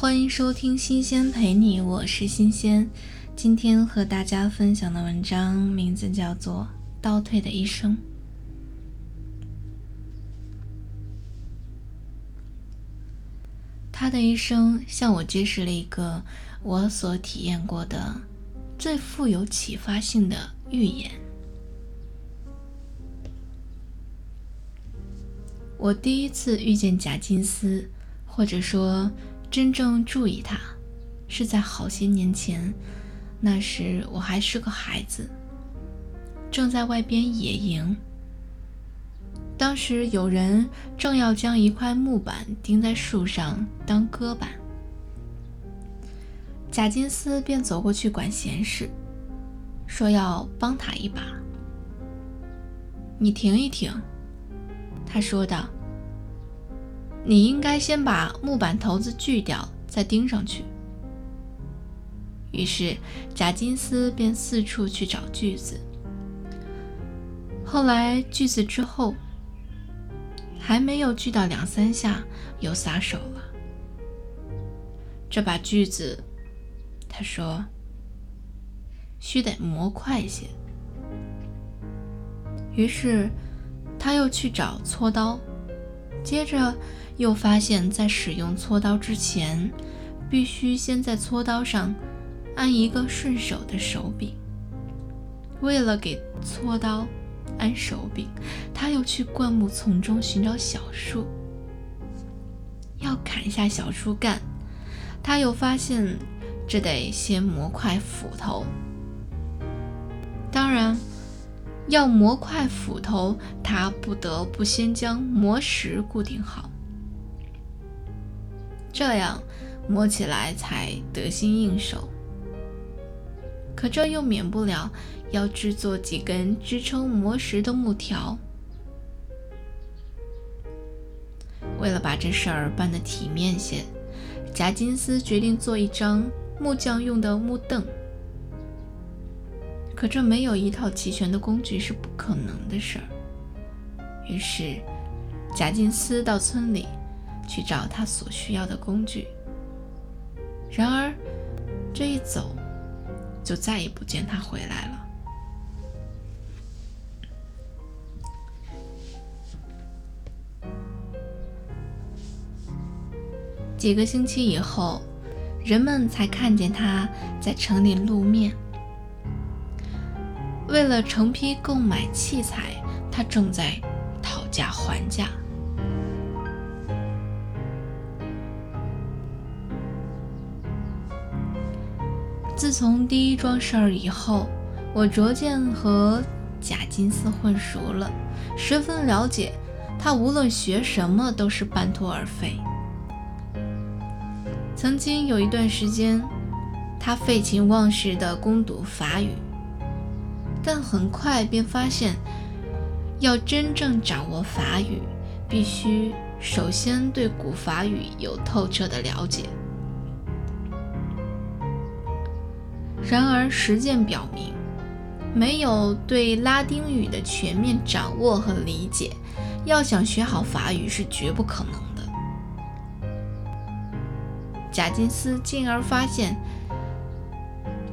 欢迎收听《新鲜陪你》，我是新鲜。今天和大家分享的文章名字叫做《倒退的一生》。他的一生向我揭示了一个我所体验过的最富有启发性的预言。我第一次遇见贾金斯，或者说真正注意他，是在好些年前。那时我还是个孩子，正在外边野营。当时有人正要将一块木板钉在树上当搁板，贾金斯便走过去管闲事，说要帮他一把。你停一停。他说道：“你应该先把木板头子锯掉，再钉上去。”于是贾金斯便四处去找锯子。后来锯子之后，还没有锯到两三下，又撒手了。这把锯子，他说，须得磨快些。于是。他又去找锉刀，接着又发现，在使用锉刀之前，必须先在锉刀上安一个顺手的手柄。为了给锉刀安手柄，他又去灌木丛中寻找小树，要砍下小树干，他又发现这得先磨块斧头。当然。要磨块斧头，他不得不先将磨石固定好，这样磨起来才得心应手。可这又免不了要制作几根支撑磨石的木条。为了把这事儿办得体面些，贾金斯决定做一张木匠用的木凳。可这没有一套齐全的工具是不可能的事儿。于是，贾金斯到村里去找他所需要的工具。然而，这一走，就再也不见他回来了。几个星期以后，人们才看见他在城里露面。为了成批购买器材，他正在讨价还价。自从第一桩事儿以后，我逐渐和贾金斯混熟了，十分了解他无论学什么都是半途而废。曾经有一段时间，他废寝忘食地攻读法语。但很快便发现，要真正掌握法语，必须首先对古法语有透彻的了解。然而，实践表明，没有对拉丁语的全面掌握和理解，要想学好法语是绝不可能的。贾金斯进而发现。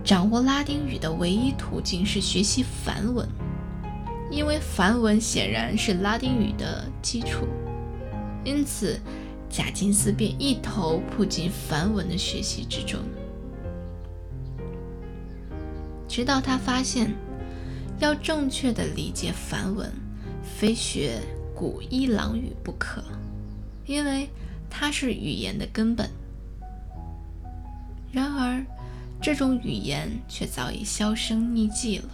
掌握拉丁语的唯一途径是学习梵文，因为梵文显然是拉丁语的基础。因此，贾金斯便一头扑进梵文的学习之中，直到他发现，要正确的理解梵文，非学古伊朗语不可，因为它是语言的根本。然而，这种语言却早已销声匿迹了。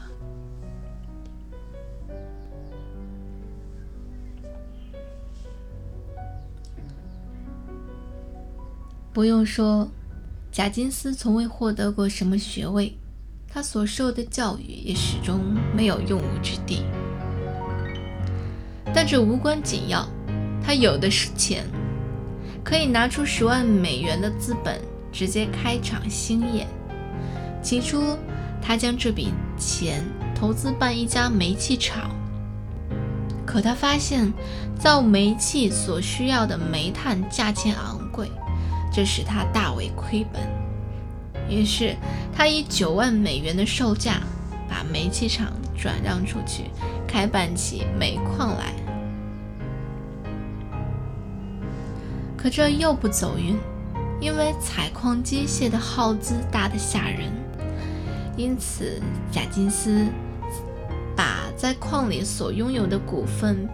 不用说，贾金斯从未获得过什么学位，他所受的教育也始终没有用武之地。但这无关紧要，他有的是钱，可以拿出十万美元的资本，直接开场兴业。起初，他将这笔钱投资办一家煤气厂，可他发现造煤气所需要的煤炭价钱昂贵，这使他大为亏本。于是，他以九万美元的售价把煤气厂转让出去，开办起煤矿来。可这又不走运，因为采矿机械的耗资大得吓人，因此贾金斯把在矿里所拥有的股份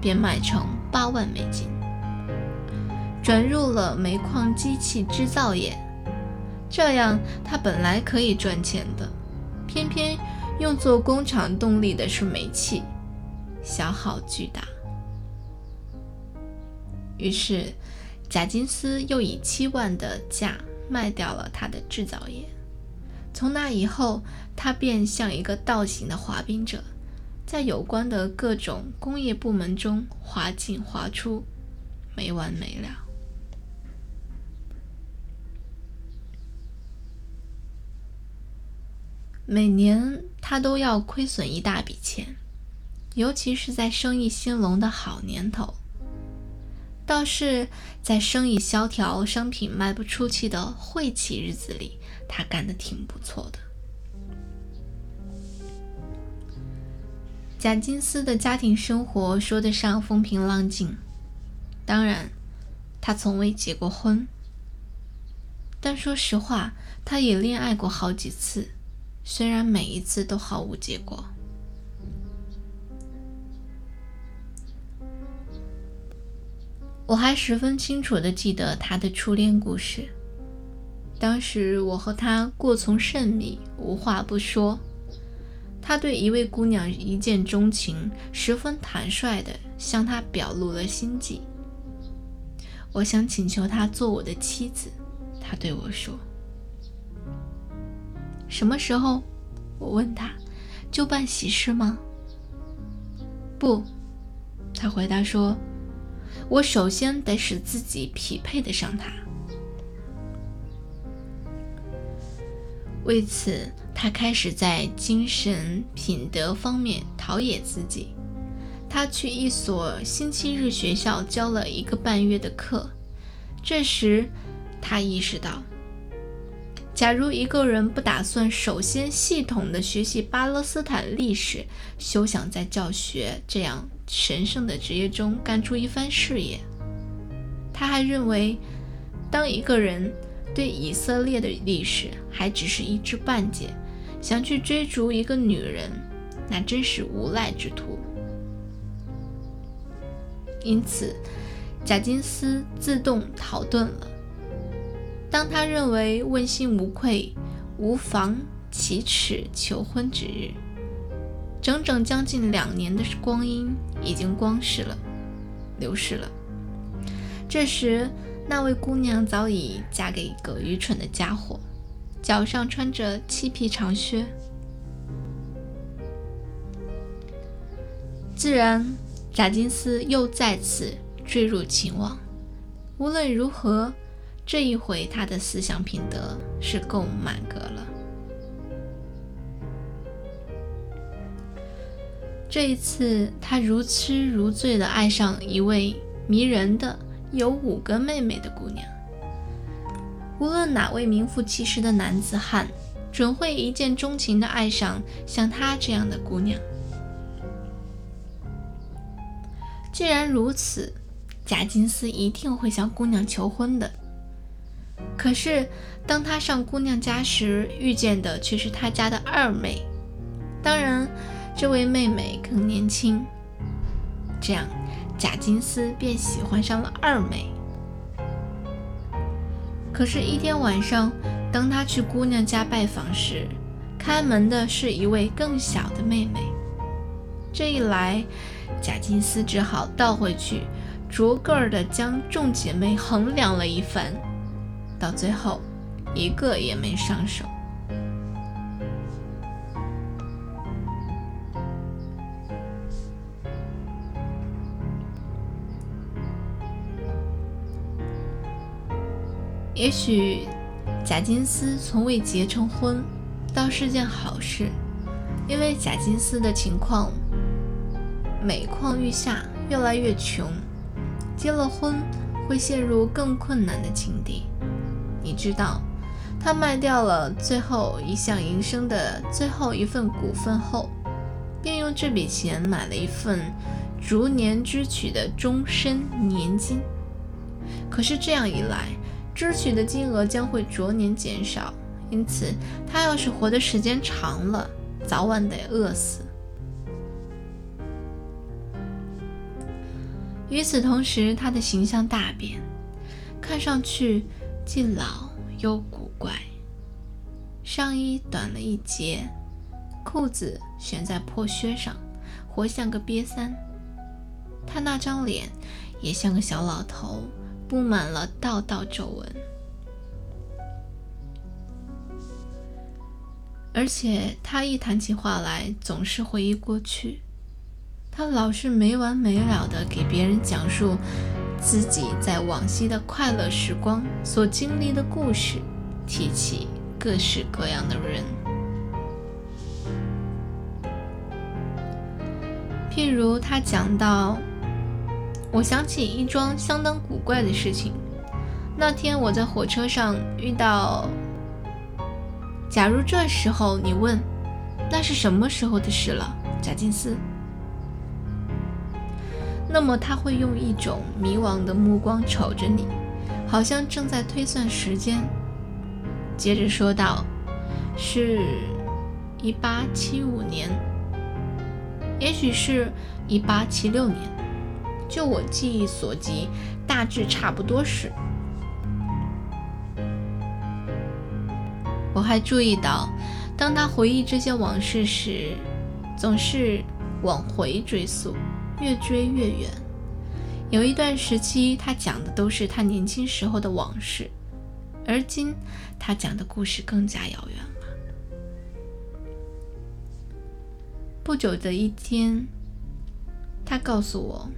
变卖成八万美金，转入了煤矿机器制造业。这样，他本来可以赚钱的，偏偏用作工厂动力的是煤气，消耗巨大。于是。贾金斯又以七万的价卖掉了他的制造业。从那以后，他便像一个倒行的滑冰者，在有关的各种工业部门中滑进滑出，没完没了。每年他都要亏损一大笔钱，尤其是在生意兴隆的好年头。倒是在生意萧条、商品卖不出去的晦气日子里，他干得挺不错的。贾金斯的家庭生活说得上风平浪静，当然，他从未结过婚。但说实话，他也恋爱过好几次，虽然每一次都毫无结果。我还十分清楚地记得他的初恋故事。当时我和他过从甚密，无话不说。他对一位姑娘一见钟情，十分坦率地向她表露了心迹。我想请求她做我的妻子，他对我说：“什么时候？”我问他：“就办喜事吗？”“不。”他回答说。我首先得使自己匹配得上他。为此，他开始在精神品德方面陶冶自己。他去一所星期日学校教了一个半月的课。这时，他意识到，假如一个人不打算首先系统地学习巴勒斯坦历史，休想在教学这样。神圣的职业中干出一番事业。他还认为，当一个人对以色列的历史还只是一知半解，想去追逐一个女人，那真是无赖之徒。因此，贾金斯自动逃遁了。当他认为问心无愧，无妨启齿求婚之日。整整将近两年的光阴已经光逝了，流逝了。这时，那位姑娘早已嫁给一个愚蠢的家伙，脚上穿着漆皮长靴。自然，贾金斯又再次坠入情网。无论如何，这一回他的思想品德是够满格了。这一次，他如痴如醉地爱上一位迷人的、有五个妹妹的姑娘。无论哪位名副其实的男子汉，准会一见钟情地爱上像她这样的姑娘。既然如此，贾金斯一定会向姑娘求婚的。可是，当他上姑娘家时，遇见的却是他家的二妹。当然。这位妹妹更年轻，这样贾金斯便喜欢上了二妹。可是，一天晚上，当他去姑娘家拜访时，开门的是一位更小的妹妹。这一来，贾金斯只好倒回去，逐个儿的将众姐妹衡量了一番，到最后，一个也没上手。也许贾金斯从未结成婚，倒是件好事，因为贾金斯的情况每况愈下，越来越穷，结了婚会陷入更困难的境地。你知道，他卖掉了最后一项营生的最后一份股份后，便用这笔钱买了一份逐年支取的终身年金。可是这样一来，支取的金额将会逐年减少，因此他要是活的时间长了，早晚得饿死。与此同时，他的形象大变，看上去既老又古怪。上衣短了一截，裤子悬在破靴上，活像个瘪三。他那张脸也像个小老头，布满了道道皱纹。而且他一谈起话来，总是回忆过去。他老是没完没了的给别人讲述自己在往昔的快乐时光所经历的故事，提起各式各样的人，譬如他讲到，我想起一桩相当古怪的事情。那天我在火车上遇到，假如这时候你问，那是什么时候的事了，贾金斯？那么他会用一种迷惘的目光瞅着你，好像正在推算时间。接着说道：“是一八七五年，也许是一八七六年，就我记忆所及，大致差不多是。”我还注意到，当他回忆这些往事时，总是往回追溯。越追越远，有一段时期，他讲的都是他年轻时候的往事，而今他讲的故事更加遥远了。不久的一天，他告诉我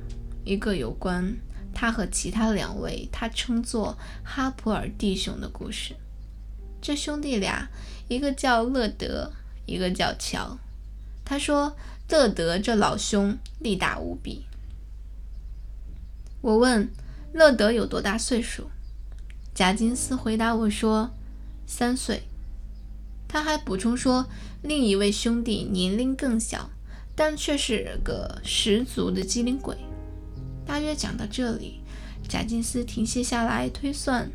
一个有关他和其他两位他称作哈普尔弟兄的故事。这兄弟俩，一个叫乐德，一个叫乔。他说。乐德这老兄力大无比。我问乐德有多大岁数，贾金斯回答我说三岁。他还补充说，另一位兄弟年龄更小，但却是个十足的机灵鬼。大约讲到这里，贾金斯停歇下来推算，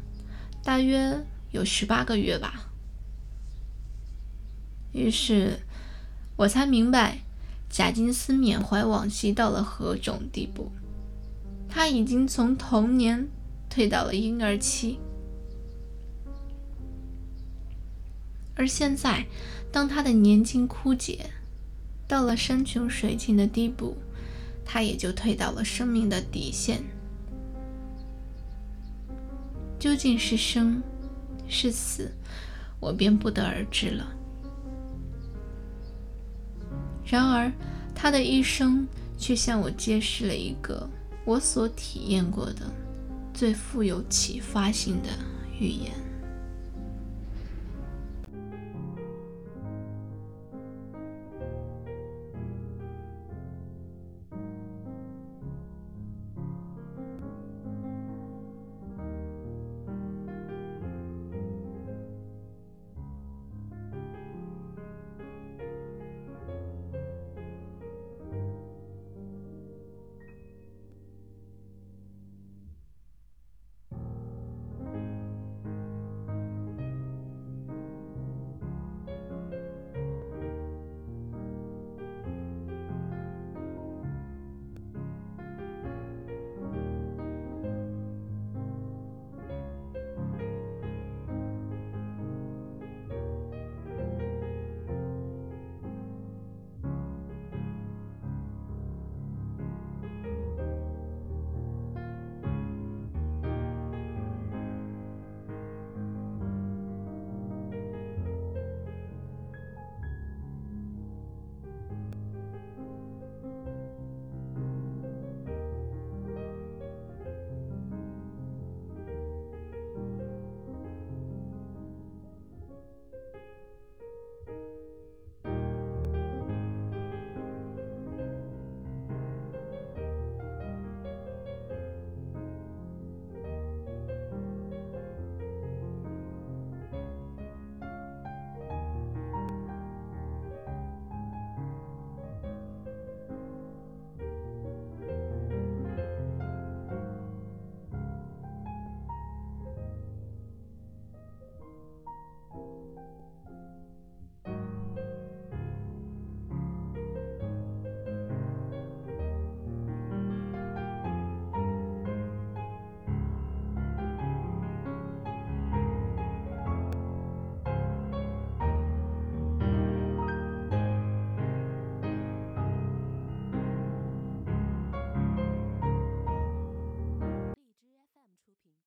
大约有十八个月吧。于是我才明白。贾金斯缅怀往昔到了何种地步？他已经从童年退到了婴儿期，而现在，当他的年金枯竭，到了山穷水尽的地步，他也就退到了生命的底线。究竟是生是死，我便不得而知了。然而，他的一生却向我揭示了一个我所体验过的最富有启发性的预言。